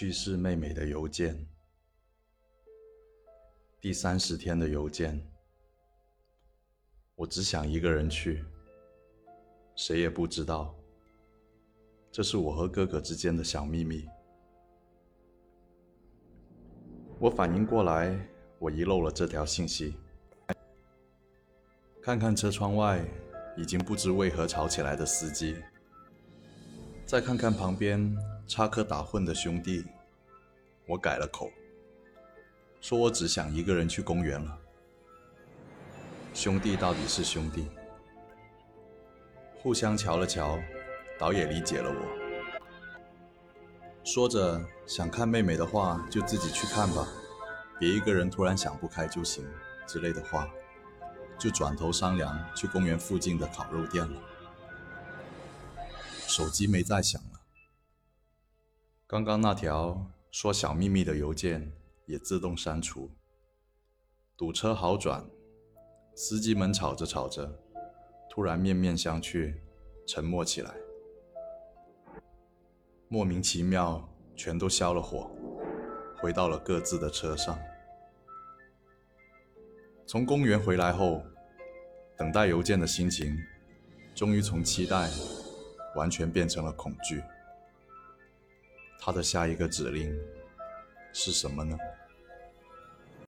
去世妹妹的邮件，第三十天的邮件。我只想一个人去，谁也不知道。这是我和哥哥之间的小秘密。我反应过来，我遗漏了这条信息。看看车窗外已经不知为何吵起来的司机，再看看旁边插科打诨的兄弟，我改了口，说我只想一个人去公园了。兄弟到底是兄弟，互相瞧了瞧，倒也理解了我。说着想看妹妹的话，就自己去看吧，别一个人突然想不开就行之类的话，就转头商量去公园附近的烤肉店了。手机没再响了，刚刚那条说小秘密的邮件也自动删除。堵车好转。司机们吵着吵着，突然面面相觑，沉默起来。莫名其妙，全都消了火，回到了各自的车上。从公园回来后，等待邮件的心情，终于从期待，完全变成了恐惧。他的下一个指令是什么呢？